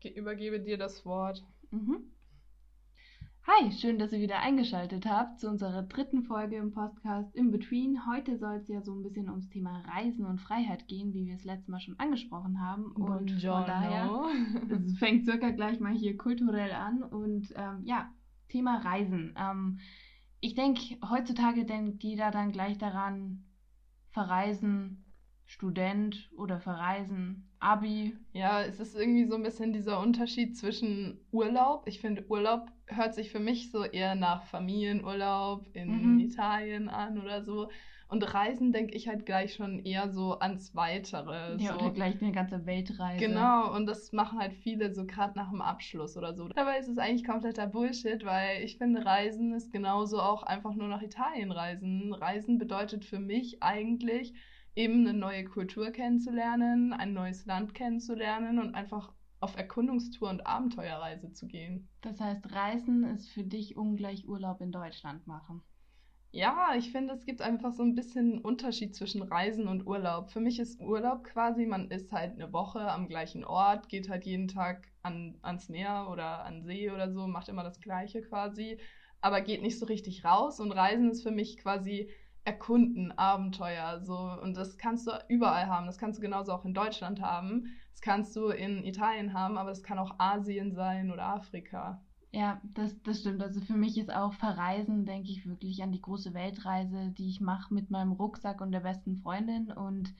ich übergebe dir das Wort. Mhm. Hi, schön, dass ihr wieder eingeschaltet habt zu unserer dritten Folge im Podcast In Between. Heute soll es ja so ein bisschen ums Thema Reisen und Freiheit gehen, wie wir es letztes Mal schon angesprochen haben. Und Buongiorno. von daher, es fängt circa gleich mal hier kulturell an. Und ähm, ja, Thema Reisen. Ähm, ich denke, heutzutage denkt jeder dann gleich daran, verreisen, Student oder verreisen, Abi. Ja, es ist irgendwie so ein bisschen dieser Unterschied zwischen Urlaub. Ich finde, Urlaub hört sich für mich so eher nach Familienurlaub in Mhm. Italien an oder so. Und Reisen denke ich halt gleich schon eher so ans Weitere. Ja, so. oder gleich eine ganze Weltreise. Genau, und das machen halt viele so gerade nach dem Abschluss oder so. Dabei ist es eigentlich kompletter Bullshit, weil ich finde, Reisen ist genauso auch einfach nur nach Italien reisen. Reisen bedeutet für mich eigentlich eben eine neue Kultur kennenzulernen, ein neues Land kennenzulernen und einfach auf Erkundungstour und Abenteuerreise zu gehen. Das heißt, Reisen ist für dich ungleich Urlaub in Deutschland machen. Ja, ich finde, es gibt einfach so ein bisschen Unterschied zwischen Reisen und Urlaub. Für mich ist Urlaub quasi, man ist halt eine Woche am gleichen Ort, geht halt jeden Tag an, ans Meer oder an See oder so, macht immer das Gleiche quasi, aber geht nicht so richtig raus. Und Reisen ist für mich quasi Erkunden, Abenteuer, so. Und das kannst du überall haben. Das kannst du genauso auch in Deutschland haben. Das kannst du in Italien haben, aber es kann auch Asien sein oder Afrika. Ja, das, das stimmt. Also für mich ist auch Verreisen, denke ich wirklich an die große Weltreise, die ich mache mit meinem Rucksack und der besten Freundin. Und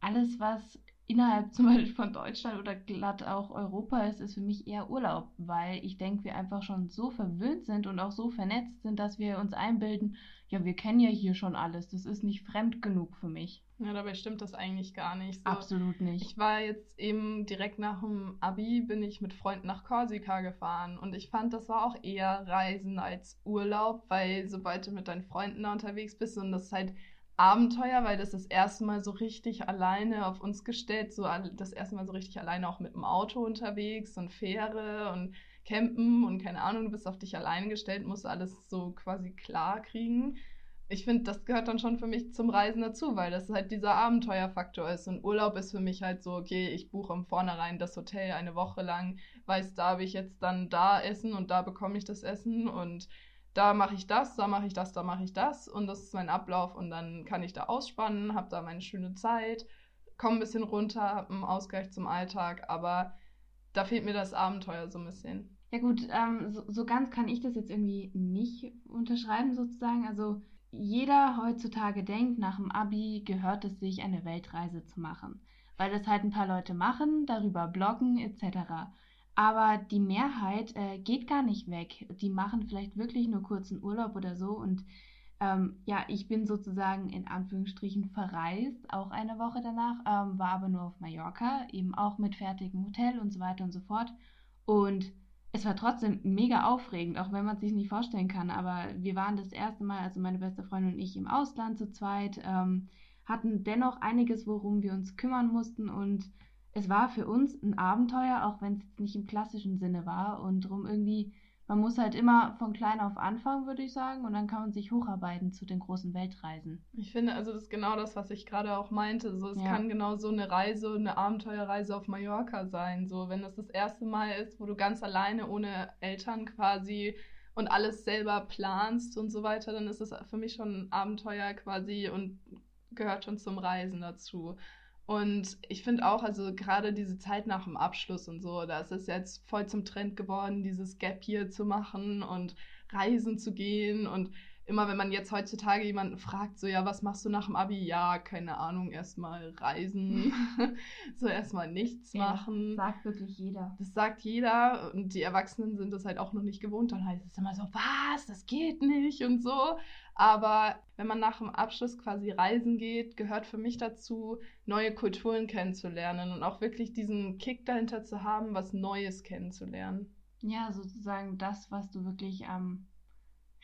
alles, was innerhalb zum Beispiel von Deutschland oder glatt auch Europa ist, ist für mich eher Urlaub, weil ich denke, wir einfach schon so verwöhnt sind und auch so vernetzt sind, dass wir uns einbilden, ja, wir kennen ja hier schon alles. Das ist nicht fremd genug für mich. Ja, dabei stimmt das eigentlich gar nicht. So. Absolut nicht. Ich war jetzt eben direkt nach dem Abi, bin ich mit Freunden nach Korsika gefahren und ich fand, das war auch eher Reisen als Urlaub, weil sobald du mit deinen Freunden da unterwegs bist und das ist halt Abenteuer, weil das das erste Mal so richtig alleine auf uns gestellt, so das erste Mal so richtig alleine auch mit dem Auto unterwegs und Fähre und Campen und keine Ahnung, du bist auf dich alleine gestellt, musst alles so quasi klar kriegen ich finde, das gehört dann schon für mich zum Reisen dazu, weil das halt dieser Abenteuerfaktor ist. Und Urlaub ist für mich halt so, okay, ich buche im Vornherein das Hotel eine Woche lang, weiß, da habe ich jetzt dann da Essen und da bekomme ich das Essen und da mache ich das, da mache ich das, da mache ich das und das ist mein Ablauf und dann kann ich da ausspannen, habe da meine schöne Zeit, komme ein bisschen runter, habe einen Ausgleich zum Alltag, aber da fehlt mir das Abenteuer so ein bisschen. Ja gut, ähm, so, so ganz kann ich das jetzt irgendwie nicht unterschreiben sozusagen. Also jeder heutzutage denkt, nach dem Abi gehört es sich, eine Weltreise zu machen, weil das halt ein paar Leute machen, darüber bloggen etc. Aber die Mehrheit äh, geht gar nicht weg. Die machen vielleicht wirklich nur kurzen Urlaub oder so und ähm, ja, ich bin sozusagen in Anführungsstrichen verreist, auch eine Woche danach, ähm, war aber nur auf Mallorca, eben auch mit fertigem Hotel und so weiter und so fort. Und es war trotzdem mega aufregend, auch wenn man es sich nicht vorstellen kann. Aber wir waren das erste Mal, also meine beste Freundin und ich, im Ausland zu zweit, ähm, hatten dennoch einiges, worum wir uns kümmern mussten. Und es war für uns ein Abenteuer, auch wenn es jetzt nicht im klassischen Sinne war. Und darum irgendwie, man muss halt immer von klein auf anfangen, würde ich sagen. Und dann kann man sich hocharbeiten zu den großen Weltreisen. Ich finde, also das ist genau das, was ich gerade auch meinte. So, es Ja. kann genau so eine Reise, eine Abenteuerreise auf Mallorca sein. So, wenn das das erste Mal ist, wo du ganz alleine ohne Eltern quasi und alles selber planst und so weiter, dann ist es für mich schon ein Abenteuer quasi und gehört schon zum Reisen dazu. Und ich finde auch, also gerade diese Zeit nach dem Abschluss und so, da ist es jetzt voll zum Trend geworden, dieses Gap hier zu machen und reisen zu gehen. Und immer wenn man jetzt heutzutage jemanden fragt, so ja, was machst du nach dem Abi? Ja, keine Ahnung, erstmal reisen, so erstmal nichts machen. sagt wirklich jeder. Das sagt jeder und die Erwachsenen sind das halt auch noch nicht gewohnt. Dann heißt es immer so, was, das geht nicht und so. Aber wenn man nach dem Abschluss quasi reisen geht, gehört für mich dazu, neue Kulturen kennenzulernen und auch wirklich diesen Kick dahinter zu haben, was Neues kennenzulernen. Ja, sozusagen das, was du wirklich am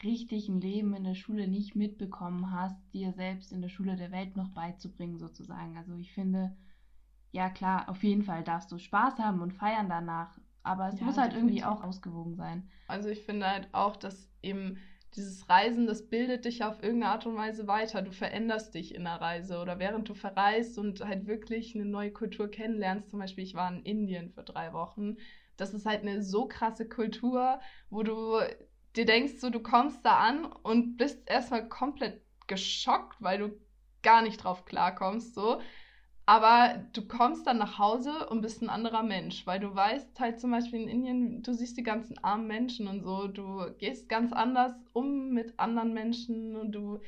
richtigen Leben in der Schule nicht mitbekommen hast, dir selbst in der Schule der Welt noch beizubringen, sozusagen. Also ich finde, ja klar, auf jeden Fall darfst du Spaß haben und feiern danach, aber es Ja, muss halt irgendwie auch ausgewogen sein. Also ich finde halt auch, dass eben dieses Reisen, das bildet dich auf irgendeine Art und Weise weiter. Du veränderst dich in der Reise oder während du verreist und halt wirklich eine neue Kultur kennenlernst. Zum Beispiel, ich war in Indien für drei Wochen. Das ist halt eine so krasse Kultur, wo du dir denkst, so du kommst da an und bist erstmal komplett geschockt, weil du gar nicht drauf klarkommst, so. Aber du kommst dann nach Hause und bist ein anderer Mensch, weil du weißt halt zum Beispiel in Indien, du siehst die ganzen armen Menschen und so, du gehst ganz anders um mit anderen Menschen und du,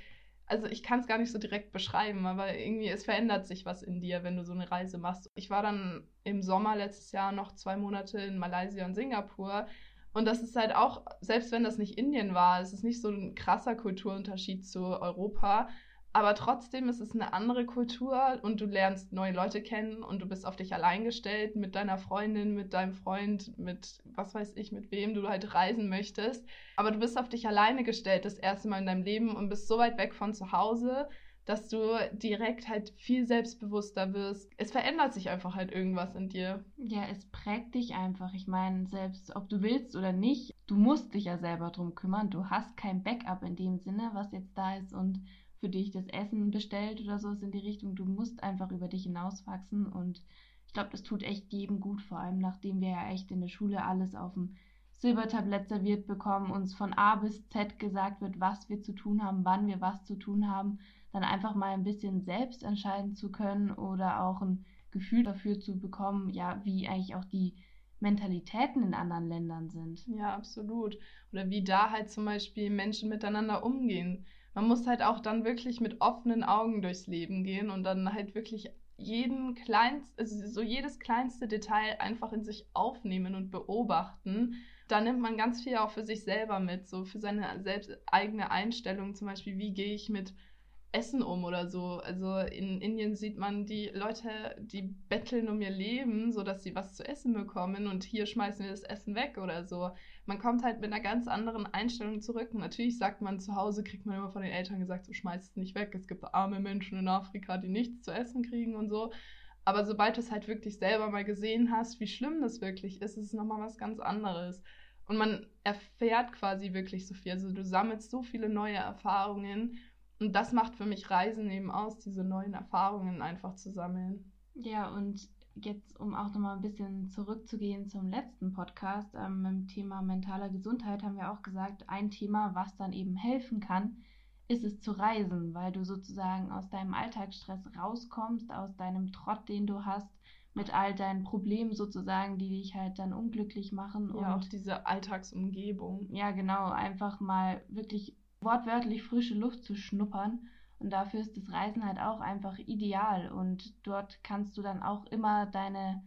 also ich kann es gar nicht so direkt beschreiben, aber irgendwie es verändert sich was in dir, wenn du so eine Reise machst. Ich war dann im Sommer letztes Jahr noch zwei Monate in Malaysia und Singapur und das ist halt auch, selbst wenn das nicht Indien war, es ist nicht so ein krasser Kulturunterschied zu Europa, aber trotzdem ist es eine andere Kultur und du lernst neue Leute kennen und du bist auf dich allein gestellt mit deiner Freundin, mit deinem Freund, mit was weiß ich, mit wem du halt reisen möchtest. Aber du bist auf dich alleine gestellt das erste Mal in deinem Leben und bist so weit weg von zu Hause, dass du direkt halt viel selbstbewusster wirst. Es verändert sich einfach halt irgendwas in dir. Ja, es prägt dich einfach. Ich meine, selbst ob du willst oder nicht, du musst dich ja selber drum kümmern. Du hast kein Backup in dem Sinne, was jetzt da ist und für dich das Essen bestellt oder so in die Richtung. Du musst einfach über dich hinauswachsen und ich glaube, das tut echt jedem gut, vor allem nachdem wir ja echt in der Schule alles auf dem Silbertablett serviert bekommen, uns von A bis Z gesagt wird, was wir zu tun haben, wann wir was zu tun haben, dann einfach mal ein bisschen selbst entscheiden zu können oder auch ein Gefühl dafür zu bekommen, ja, wie eigentlich auch die Mentalitäten in anderen Ländern sind. Ja, absolut. Oder wie da halt zum Beispiel Menschen miteinander umgehen man muss halt auch dann wirklich mit offenen Augen durchs Leben gehen und dann halt wirklich jeden kleinst, also so jedes kleinste Detail einfach in sich aufnehmen und beobachten. Da nimmt man ganz viel auch für sich selber mit, so für seine selbst eigene Einstellung, zum Beispiel, wie gehe ich mit Essen um oder so. Also in Indien sieht man die Leute, die betteln um ihr Leben, sodass sie was zu essen bekommen und hier schmeißen wir das Essen weg oder so. Man kommt halt mit einer ganz anderen Einstellung zurück. Und natürlich sagt man zu Hause, kriegt man immer von den Eltern gesagt, so schmeißt es nicht weg. Es gibt arme Menschen in Afrika, die nichts zu essen kriegen und so. Aber sobald du es halt wirklich selber mal gesehen hast, wie schlimm das wirklich ist, ist es nochmal was ganz anderes. Und man erfährt quasi wirklich so viel. Also du sammelst so viele neue Erfahrungen und das macht für mich Reisen eben aus, diese neuen Erfahrungen einfach zu sammeln. Ja, und jetzt, um auch nochmal ein bisschen zurückzugehen zum letzten Podcast, ähm, mit dem Thema mentaler Gesundheit, haben wir auch gesagt, ein Thema, was dann eben helfen kann, ist es zu reisen, weil du sozusagen aus deinem Alltagsstress rauskommst, aus deinem Trott, den du hast, mit all deinen Problemen sozusagen, die dich halt dann unglücklich machen. Ja, und auch diese Alltagsumgebung. Ja, genau, einfach mal wirklich wortwörtlich frische Luft zu schnuppern. Und dafür ist das Reisen halt auch einfach ideal. Und dort kannst du dann auch immer deine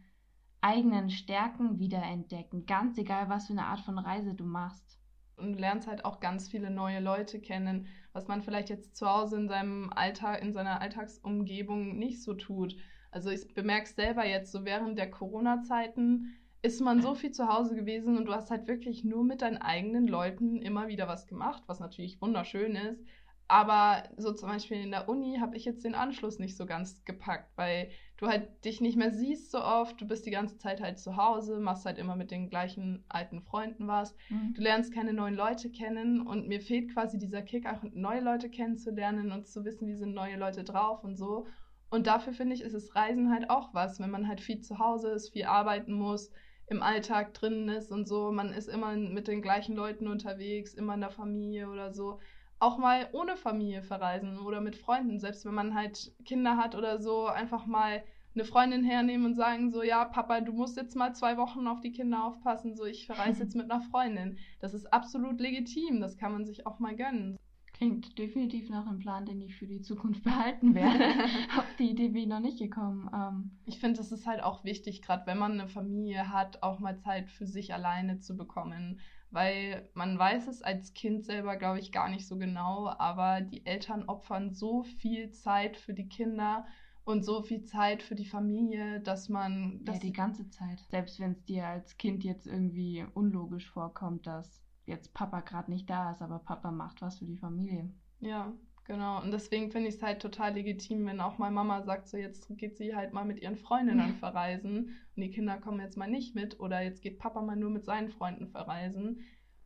eigenen Stärken wiederentdecken. Ganz egal, was für eine Art von Reise du machst. Und du lernst halt auch ganz viele neue Leute kennen, was man vielleicht jetzt zu Hause in seinem Alltag, in seiner Alltagsumgebung nicht so tut. Also ich bemerke es selber jetzt so während der Corona-Zeiten, ist man so viel zu Hause gewesen und du hast halt wirklich nur mit deinen eigenen Leuten immer wieder was gemacht, was natürlich wunderschön ist. Aber so zum Beispiel in der Uni habe ich jetzt den Anschluss nicht so ganz gepackt, weil du halt dich nicht mehr siehst so oft. Du bist die ganze Zeit halt zu Hause, machst halt immer mit den gleichen alten Freunden was. Mhm. Du lernst keine neuen Leute kennen und mir fehlt quasi dieser Kick, auch neue Leute kennenzulernen und zu wissen, wie sind neue Leute drauf und so. Und dafür finde ich, ist das Reisen halt auch was, wenn man halt viel zu Hause ist, viel arbeiten muss im Alltag drin ist und so. Man ist immer mit den gleichen Leuten unterwegs, immer in der Familie oder so. Auch mal ohne Familie verreisen oder mit Freunden, selbst wenn man halt Kinder hat oder so, einfach mal eine Freundin hernehmen und sagen so, ja, Papa, du musst jetzt mal zwei Wochen auf die Kinder aufpassen, so ich verreise jetzt mit einer Freundin. Das ist absolut legitim, das kann man sich auch mal gönnen. Klingt definitiv nach einem Plan, den ich für die Zukunft behalten werde. Auf die Idee bin ich noch nicht gekommen. Ähm, ich finde, es ist halt auch wichtig, gerade wenn man eine Familie hat, auch mal Zeit für sich alleine zu bekommen. Weil man weiß es als Kind selber, glaube ich, gar nicht so genau, aber die Eltern opfern so viel Zeit für die Kinder und so viel Zeit für die Familie, dass man. Dass ja, die ganze Zeit. Selbst wenn es dir als Kind jetzt irgendwie unlogisch vorkommt, dass jetzt Papa gerade nicht da ist, aber Papa macht was für die Familie. Ja, genau. Und deswegen finde ich es halt total legitim, wenn auch mal Mama sagt, so jetzt geht sie halt mal mit ihren Freundinnen verreisen und die Kinder kommen jetzt mal nicht mit oder jetzt geht Papa mal nur mit seinen Freunden verreisen.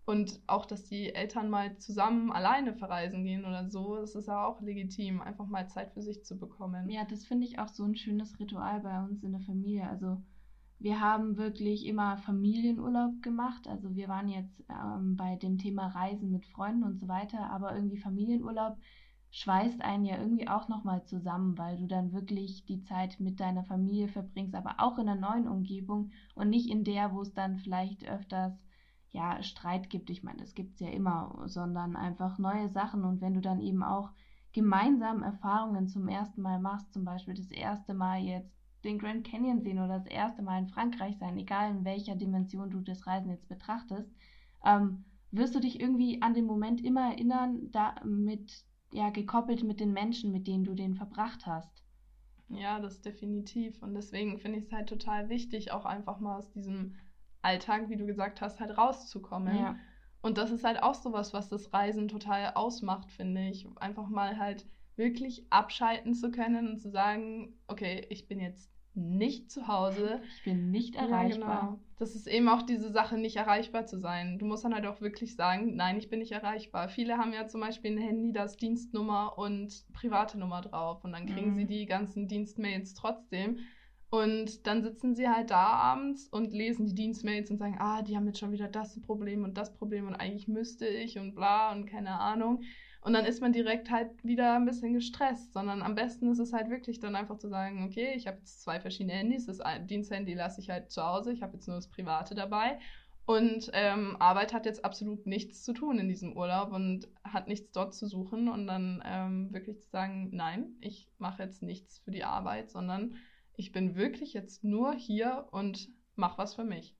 Und auch, dass die Eltern mal zusammen alleine verreisen gehen oder so, das ist ja auch legitim, einfach mal Zeit für sich zu bekommen. Ja, das finde ich auch so ein schönes Ritual bei uns in der Familie. Also wir haben wirklich immer Familienurlaub gemacht. Also wir waren jetzt ähm, bei dem Thema Reisen mit Freunden und so weiter, aber irgendwie Familienurlaub schweißt einen ja irgendwie auch nochmal zusammen, weil du dann wirklich die Zeit mit deiner Familie verbringst, aber auch in einer neuen Umgebung und nicht in der, wo es dann vielleicht öfters ja, Streit gibt. Ich meine, das gibt es ja immer, sondern einfach neue Sachen. Und wenn du dann eben auch gemeinsam Erfahrungen zum ersten Mal machst, zum Beispiel das erste Mal jetzt den Grand Canyon sehen oder das erste Mal in Frankreich sein, egal in welcher Dimension du das Reisen jetzt betrachtest, ähm, wirst du dich irgendwie an den Moment immer erinnern, da mit, ja, gekoppelt mit den Menschen, mit denen du den verbracht hast. Ja, das definitiv. Und deswegen finde ich es halt total wichtig, auch einfach mal aus diesem Alltag, wie du gesagt hast, halt rauszukommen. Ja. Und das ist halt auch sowas, was das Reisen total ausmacht, finde ich. Einfach mal halt wirklich abschalten zu können und zu sagen, okay, ich bin jetzt nicht zu Hause. Ich bin nicht erreichbar. Ja, genau. Das ist eben auch diese Sache, nicht erreichbar zu sein. Du musst dann halt auch wirklich sagen, nein, ich bin nicht erreichbar. Viele haben ja zum Beispiel ein Handy, das Dienstnummer und private Nummer drauf und dann kriegen mhm. sie die ganzen Dienstmails trotzdem. Und dann sitzen sie halt da abends und lesen die Dienstmails und sagen, ah, die haben jetzt schon wieder das Problem und das Problem und eigentlich müsste ich und bla und keine Ahnung. Und dann ist man direkt halt wieder ein bisschen gestresst, sondern am besten ist es halt wirklich dann einfach zu sagen, okay, ich habe jetzt zwei verschiedene Handys, das Diensthandy lasse ich halt zu Hause, ich habe jetzt nur das private dabei. Und ähm, Arbeit hat jetzt absolut nichts zu tun in diesem Urlaub und hat nichts dort zu suchen. Und dann ähm, wirklich zu sagen, nein, ich mache jetzt nichts für die Arbeit, sondern ich bin wirklich jetzt nur hier und mach was für mich.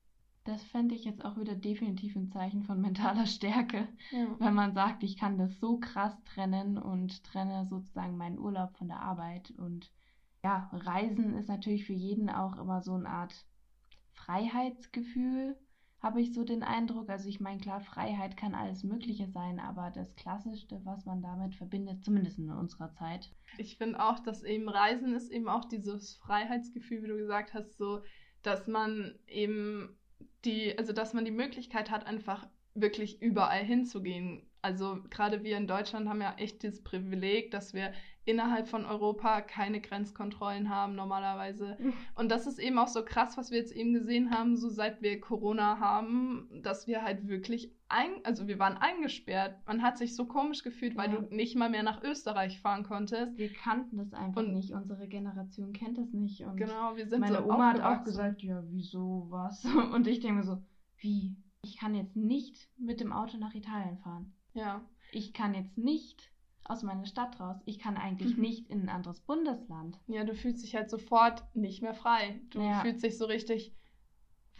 Das fände ich jetzt auch wieder definitiv ein Zeichen von mentaler Stärke, ja. wenn man sagt, ich kann das so krass trennen und trenne sozusagen meinen Urlaub von der Arbeit. Und ja, Reisen ist natürlich für jeden auch immer so eine Art Freiheitsgefühl, habe ich so den Eindruck. Also ich meine, klar, Freiheit kann alles Mögliche sein, aber das Klassischste, was man damit verbindet, zumindest in unserer Zeit. Ich finde auch, dass eben Reisen ist eben auch dieses Freiheitsgefühl, wie du gesagt hast, so, dass man eben die, also dass man die Möglichkeit hat, einfach wirklich überall hinzugehen. Also gerade wir in Deutschland haben ja echt dieses Privileg, dass wir innerhalb von Europa keine Grenzkontrollen haben normalerweise. Und das ist eben auch so krass, was wir jetzt eben gesehen haben, so seit wir Corona haben, dass wir halt wirklich ein, also wir waren eingesperrt. Man hat sich so komisch gefühlt, weil ja. du nicht mal mehr nach Österreich fahren konntest. Wir kannten das einfach und nicht. Unsere Generation kennt das nicht. Und genau, wir sind meine so Oma hat auch gesagt, ja, wieso was? Und ich denke mir so, wie? Ich kann jetzt nicht mit dem Auto nach Italien fahren. Ja. Ich kann jetzt nicht aus meiner Stadt raus. Ich kann eigentlich mhm. nicht in ein anderes Bundesland. Ja, du fühlst dich halt sofort nicht mehr frei. Du ja. fühlst dich so richtig,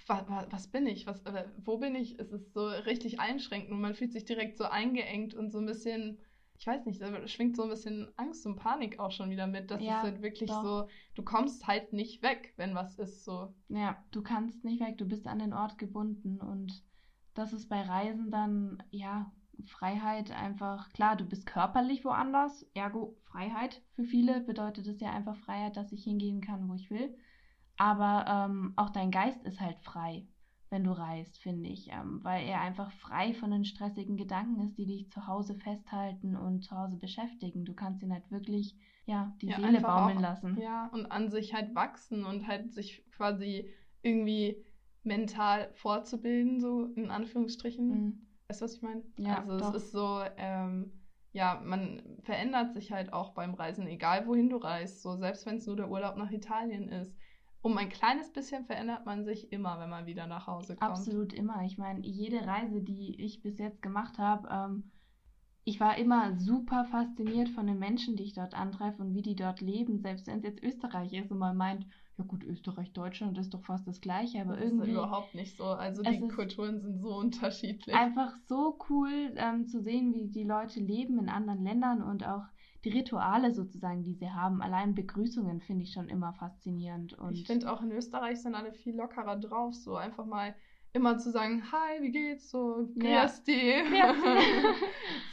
was, was bin ich? Was, äh, wo bin ich? Es ist so richtig einschränkend und man fühlt sich direkt so eingeengt und so ein bisschen, ich weiß nicht, da schwingt so ein bisschen Angst und Panik auch schon wieder mit. Das ja, ist halt wirklich doch. so, du kommst halt nicht weg, wenn was ist so. Ja, du kannst nicht weg, du bist an den Ort gebunden und das ist bei Reisen dann, ja, Freiheit einfach, klar, du bist körperlich woanders, ergo Freiheit. Für viele bedeutet es ja einfach Freiheit, dass ich hingehen kann, wo ich will. Aber ähm, auch dein Geist ist halt frei, wenn du reist, finde ich, ähm, weil er einfach frei von den stressigen Gedanken ist, die dich zu Hause festhalten und zu Hause beschäftigen. Du kannst ihn halt wirklich, ja, die ja, Seele baumeln auch, lassen. Ja, und an sich halt wachsen und halt sich quasi irgendwie mental fortzubilden, so in Anführungsstrichen. Mhm Weißt du, was ich meine? Ja, also doch. es ist so, ähm, ja, man verändert sich halt auch beim Reisen, egal wohin du reist. So, selbst wenn es nur der Urlaub nach Italien ist. Um ein kleines bisschen verändert man sich immer, wenn man wieder nach Hause kommt. Absolut immer. Ich meine, jede Reise, die ich bis jetzt gemacht habe, ähm, ich war immer super fasziniert von den Menschen, die ich dort antreffe und wie die dort leben, selbst wenn es jetzt Österreich ist und man meint, ja gut, Österreich, Deutschland ist doch fast das gleiche, aber das irgendwie. Ist überhaupt nicht so. Also die Kulturen sind so unterschiedlich. Einfach so cool ähm, zu sehen, wie die Leute leben in anderen Ländern und auch die Rituale sozusagen, die sie haben. Allein Begrüßungen finde ich schon immer faszinierend. Und ich finde auch in Österreich sind alle viel lockerer drauf. So einfach mal immer zu sagen, hi, wie geht's? So, Ja. grüß. Grüß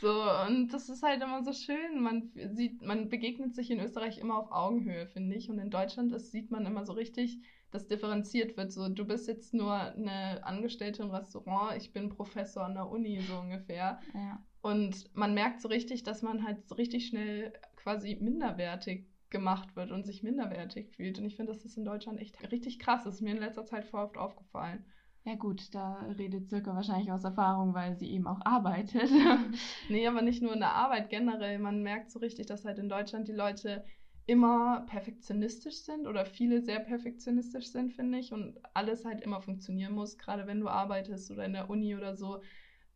so, und das ist halt immer so schön. Man sieht, man begegnet sich in Österreich immer auf Augenhöhe, finde ich. Und in Deutschland, das sieht man immer so richtig, dass differenziert wird. So, du bist jetzt nur eine Angestellte im Restaurant, ich bin Professor an der Uni, so ungefähr. Ja. Und man merkt so richtig, dass man halt so richtig schnell quasi minderwertig gemacht wird und sich minderwertig fühlt. Und ich finde, das ist in Deutschland echt richtig krass. Das ist mir in letzter Zeit voll oft aufgefallen. Ja gut, da redet Zirka wahrscheinlich aus Erfahrung, weil sie eben auch arbeitet. Nee, aber nicht nur in der Arbeit generell. Man merkt so richtig, dass halt in Deutschland die Leute immer perfektionistisch sind oder viele sehr perfektionistisch sind, finde ich. Und alles halt immer funktionieren muss, gerade wenn du arbeitest oder in der Uni oder so.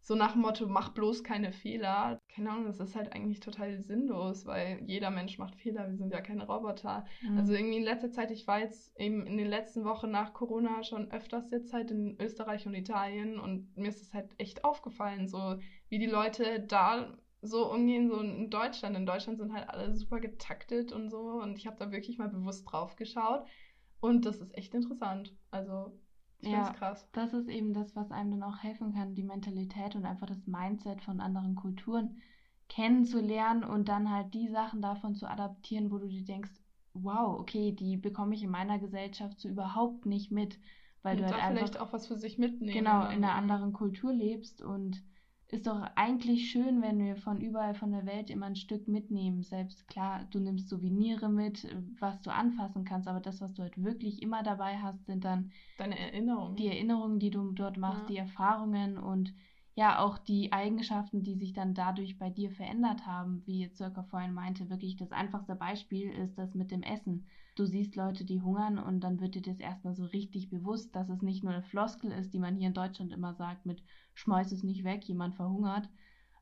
So nach dem Motto, mach bloß keine Fehler. Keine Ahnung, das ist halt eigentlich total sinnlos, weil jeder Mensch macht Fehler. Wir sind ja keine Roboter. Also irgendwie in letzter Zeit, ich war jetzt eben in den letzten Wochen nach Corona schon öfters jetzt halt in Österreich und Italien und mir ist es halt echt aufgefallen, so wie die Leute da so umgehen, so in Deutschland. In Deutschland sind halt alle super getaktet und so und ich habe da wirklich mal bewusst drauf geschaut und das ist echt interessant. Also ich Ja. krass. Das ist eben das, was einem dann auch helfen kann, die Mentalität und einfach das Mindset von anderen Kulturen kennenzulernen und dann halt die Sachen davon zu adaptieren, wo du dir denkst, wow, okay, die bekomme ich in meiner Gesellschaft so überhaupt nicht mit, weil und du da halt vielleicht einfach auch was für sich mitnehmen. genau in einer anderen Kultur lebst und ist doch eigentlich schön, wenn wir von überall von der Welt immer ein Stück mitnehmen. Selbst klar, du nimmst Souvenire mit, was du anfassen kannst, aber das, was du halt wirklich immer dabei hast, sind dann Deine Erinnerung. die Erinnerungen, die du dort machst, Ja. die Erfahrungen und ja auch die Eigenschaften, die sich dann dadurch bei dir verändert haben, wie jetzt Circa vorhin meinte, wirklich das einfachste Beispiel ist das mit dem Essen. Du siehst Leute, die hungern und dann wird dir das erstmal so richtig bewusst, dass es nicht nur eine Floskel ist, die man hier in Deutschland immer sagt mit schmeiß es nicht weg, jemand verhungert.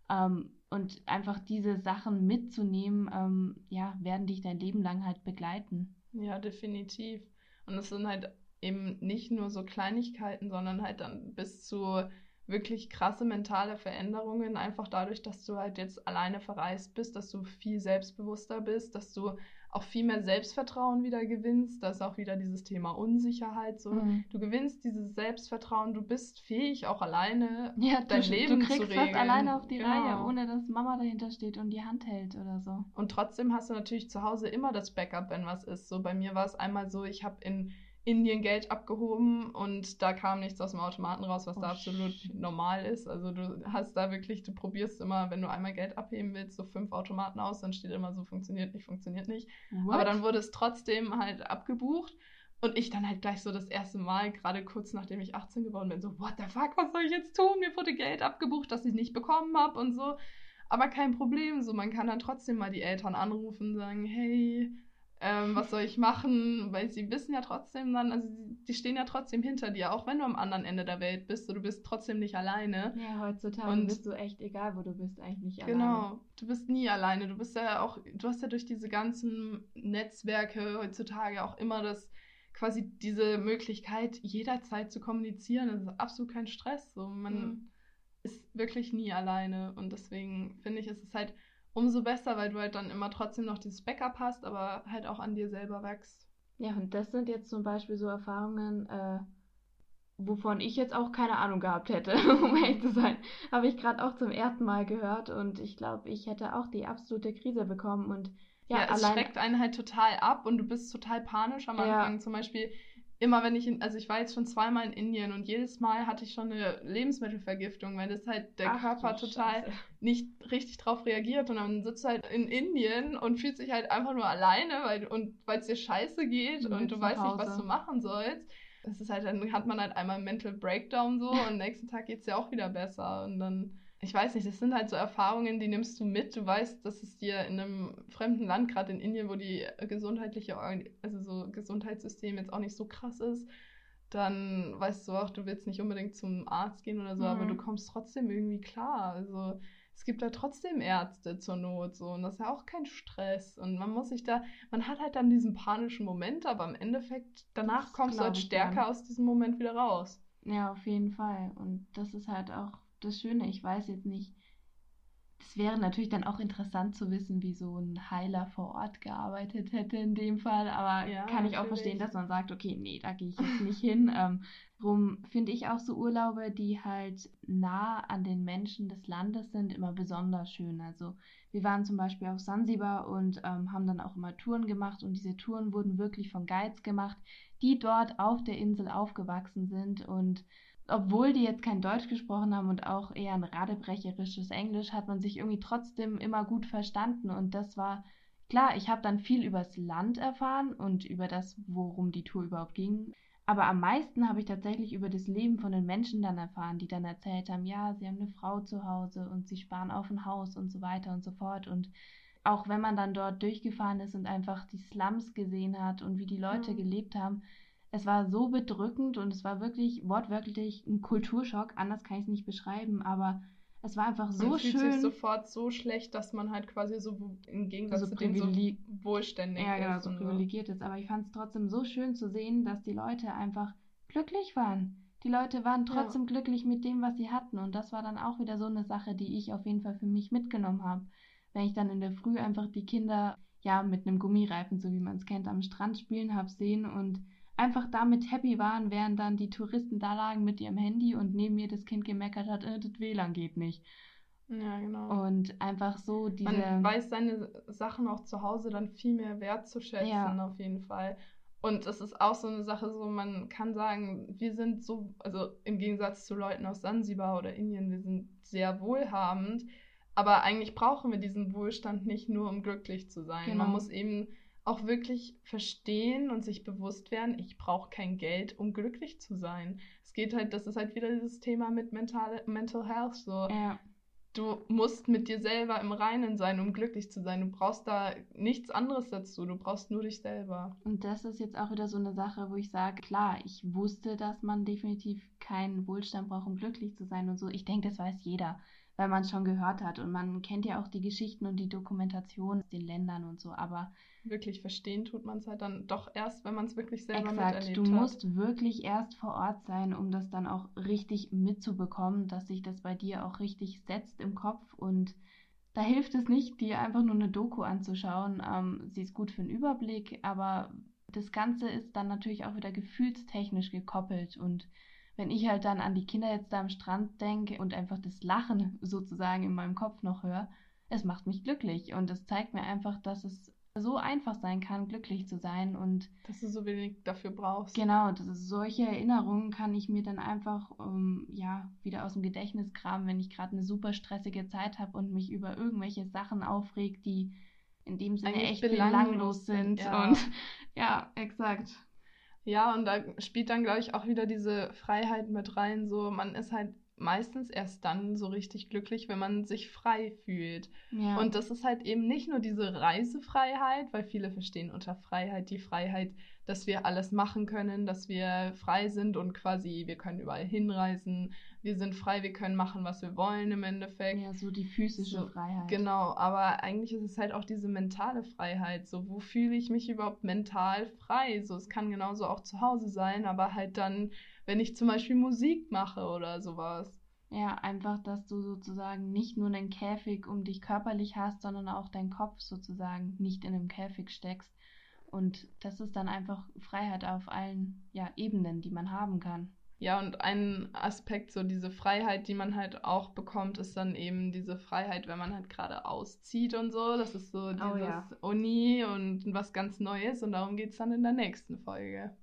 Ähm, und einfach diese Sachen mitzunehmen, ähm, ja, werden dich dein Leben lang halt begleiten. Ja, definitiv. Und es sind halt eben nicht nur so Kleinigkeiten, sondern halt dann bis zu wirklich krasse mentale Veränderungen, einfach dadurch, dass du halt jetzt alleine verreist bist, dass du viel selbstbewusster bist, dass du auch viel mehr Selbstvertrauen wieder gewinnst. Da ist auch wieder dieses Thema Unsicherheit so. Mhm. Du gewinnst dieses Selbstvertrauen, du bist fähig, auch alleine Ja, dein du, Leben du zu kriegst regeln. fast alleine auf die Genau. Reihe, ohne dass Mama dahinter steht und die Hand hält oder so. Und trotzdem hast du natürlich zu Hause immer das Backup, wenn was ist. So bei mir war es einmal so, ich habe in Indien Geld abgehoben und da kam nichts aus dem Automaten raus, was Oh, da absolut shit. normal ist. Also du hast da wirklich, du probierst immer, wenn du einmal Geld abheben willst, so fünf Automaten aus, dann steht immer so, funktioniert nicht, funktioniert nicht. What? Aber dann wurde es trotzdem halt abgebucht. Und ich dann halt gleich so das erste Mal, gerade kurz nachdem ich 18 geworden bin, so, what the fuck, was soll ich jetzt tun? Mir wurde Geld abgebucht, das ich nicht bekommen habe und so. Aber kein Problem, so man kann dann trotzdem mal die Eltern anrufen und sagen, hey, ähm, was soll ich machen? Weil sie wissen ja trotzdem dann, also die, stehen ja trotzdem hinter dir, auch wenn du am anderen Ende der Welt bist, so du bist trotzdem nicht alleine. ja, heutzutage Und- bist du echt egal, wo du bist, eigentlich nicht Genau, alleine. du bist nie alleine. Du bist ja auch, du hast ja durch diese ganzen Netzwerke heutzutage auch immer das, quasi diese Möglichkeit, jederzeit zu kommunizieren. Das ist absolut kein Stress. So, man Mhm. ist wirklich nie alleine. Und deswegen finde ich, ist es halt umso besser, weil du halt dann immer trotzdem noch dieses Backup hast, aber halt auch an dir selber wächst. Ja, und das sind jetzt zum Beispiel so Erfahrungen, äh, wovon ich jetzt auch keine Ahnung gehabt hätte, um ehrlich zu sein. Habe ich gerade auch zum ersten Mal gehört und ich glaube, ich hätte auch die absolute Krise bekommen und ja, Ja, es allein. schreckt einen halt total ab und du bist total panisch am Ja. Anfang. Zum Beispiel immer, wenn ich in, also ich war jetzt schon zweimal in Indien und jedes Mal hatte ich schon eine Lebensmittelvergiftung, weil das halt der Ach, Körper total Scheiße. nicht richtig drauf reagiert und dann sitzt du halt in Indien und fühlt sich halt einfach nur alleine, weil und weil es dir scheiße geht Und du weißt nicht, was Hause. du machen sollst. Das ist halt, dann hat man halt einmal einen Mental Breakdown so und am nächsten Tag geht es dir auch wieder besser. Und dann, ich weiß nicht, das sind halt so Erfahrungen, die nimmst du mit. Du weißt, dass es dir in einem fremden Land, gerade in Indien, wo die gesundheitliche, also so Gesundheitssystem jetzt auch nicht so krass ist, dann weißt du auch, du willst nicht unbedingt zum Arzt gehen oder so, aber Mhm. du kommst trotzdem irgendwie klar. Also es gibt da trotzdem Ärzte zur Not so und das ist ja auch kein Stress und man muss sich da, man hat halt dann diesen panischen Moment, aber im Endeffekt danach Das kommst du halt stärker gern. aus diesem Moment wieder raus. Ja, auf jeden Fall. Und das ist halt auch das Schöne. Ich weiß jetzt nicht. Das es wäre natürlich dann auch interessant zu wissen, wie so ein Heiler vor Ort gearbeitet hätte in dem Fall. Aber ja, kann ich auch verstehen, dass man sagt, okay, nee, da gehe ich jetzt nicht hin. Ähm, Darum finde ich auch so Urlaube, die halt nah an den Menschen des Landes sind, immer besonders schön. Also wir waren zum Beispiel auf Sansibar und ähm, haben dann auch immer Touren gemacht und diese Touren wurden wirklich von Guides gemacht, die dort auf der Insel aufgewachsen sind und obwohl die jetzt kein Deutsch gesprochen haben und auch eher ein radebrecherisches Englisch, hat man sich irgendwie trotzdem immer gut verstanden. Und das war klar, ich habe dann viel übers Land erfahren und über das, worum die Tour überhaupt ging. Aber am meisten habe ich tatsächlich über das Leben von den Menschen dann erfahren, die dann erzählt haben, ja, sie haben eine Frau zu Hause und sie sparen auf ein Haus und so weiter und so fort. Und auch wenn man dann dort durchgefahren ist und einfach die Slums gesehen hat und wie die Leute mhm. gelebt haben, es war so bedrückend und es war wirklich wortwörtlich ein Kulturschock. Anders kann ich es nicht beschreiben, aber es war einfach so man schön. Man fühlt sich sofort so schlecht, dass man halt quasi so im Gegensatz so zu dem so wohlständig ja, genau, ist. so privilegiert ist. Aber ich fand es trotzdem so schön zu sehen, dass die Leute einfach glücklich waren. Die Leute waren trotzdem ja. glücklich mit dem, was sie hatten. Und das war dann auch wieder so eine Sache, die ich auf jeden Fall für mich mitgenommen habe. Wenn ich dann in der Früh einfach die Kinder ja mit einem Gummireifen, so wie man es kennt, am Strand spielen habe sehen und einfach damit happy waren, während dann die Touristen da lagen mit ihrem Handy und neben mir das Kind gemeckert hat, äh, das WLAN geht nicht. Ja, genau. Und einfach so diese. Man weiß seine Sachen auch zu Hause dann viel mehr wertzuschätzen, ja. auf jeden Fall. Und es ist auch so eine Sache, so man kann sagen, wir sind so, also im Gegensatz zu Leuten aus Sansibar oder Indien, wir sind sehr wohlhabend, aber eigentlich brauchen wir diesen Wohlstand nicht nur, um glücklich zu sein. Genau. Man muss eben auch wirklich verstehen und sich bewusst werden, ich brauche kein Geld, um glücklich zu sein. Es geht halt, das ist halt wieder dieses Thema mit mental, Mental Health. So. Ja. Du musst mit dir selber im Reinen sein, um glücklich zu sein. Du brauchst da nichts anderes dazu. Du brauchst nur dich selber. Und das ist jetzt auch wieder so eine Sache, wo ich sage, klar, ich wusste, dass man definitiv keinen Wohlstand braucht, um glücklich zu sein und so. Ich denke, das weiß jeder weil man es schon gehört hat. Und man kennt ja auch die Geschichten und die Dokumentation aus den Ländern und so. Aber wirklich verstehen tut man es halt dann doch erst, wenn man es wirklich selber exakt, miterlebt du hat. Du musst wirklich erst vor Ort sein, um das dann auch richtig mitzubekommen, dass sich das bei dir auch richtig setzt im Kopf. Und da hilft es nicht, dir einfach nur eine Doku anzuschauen. Ähm, sie ist gut für einen Überblick, aber das Ganze ist dann natürlich auch wieder gefühlstechnisch gekoppelt und wenn ich halt dann an die Kinder jetzt da am Strand denke und einfach das Lachen sozusagen in meinem Kopf noch höre, es macht mich glücklich und es zeigt mir einfach, dass es so einfach sein kann, glücklich zu sein und dass du so wenig dafür brauchst. Genau, das ist, solche Erinnerungen kann ich mir dann einfach um, ja wieder aus dem Gedächtnis kramen, wenn ich gerade eine super stressige Zeit habe und mich über irgendwelche Sachen aufregt, die in dem Sinne Eigentlich echt belanglos sind. Ja. Und ja, exakt. Ja, und da spielt dann, glaube ich, auch wieder diese Freiheit mit rein. So, man ist halt meistens erst dann so richtig glücklich, wenn man sich frei fühlt. Ja. Und das ist halt eben nicht nur diese Reisefreiheit, weil viele verstehen unter Freiheit die Freiheit, dass wir alles machen können, dass wir frei sind und quasi wir können überall hinreisen, wir sind frei, wir können machen, was wir wollen im Endeffekt. Ja, so die physische so, Freiheit. Genau, aber eigentlich ist es halt auch diese mentale Freiheit. So, wo fühle ich mich überhaupt mental frei? So, es kann genauso auch zu Hause sein, aber halt dann, wenn ich zum Beispiel Musik mache oder sowas. Ja, einfach, dass du sozusagen nicht nur einen Käfig um dich körperlich hast, sondern auch deinen Kopf sozusagen nicht in einem Käfig steckst. Und das ist dann einfach Freiheit auf allen ja, Ebenen, die man haben kann. Ja, und ein Aspekt, so diese Freiheit, die man halt auch bekommt, ist dann eben diese Freiheit, wenn man halt gerade auszieht und so. Das ist so dieses oh, ja. Uni und was ganz Neues und darum geht es dann in der nächsten Folge.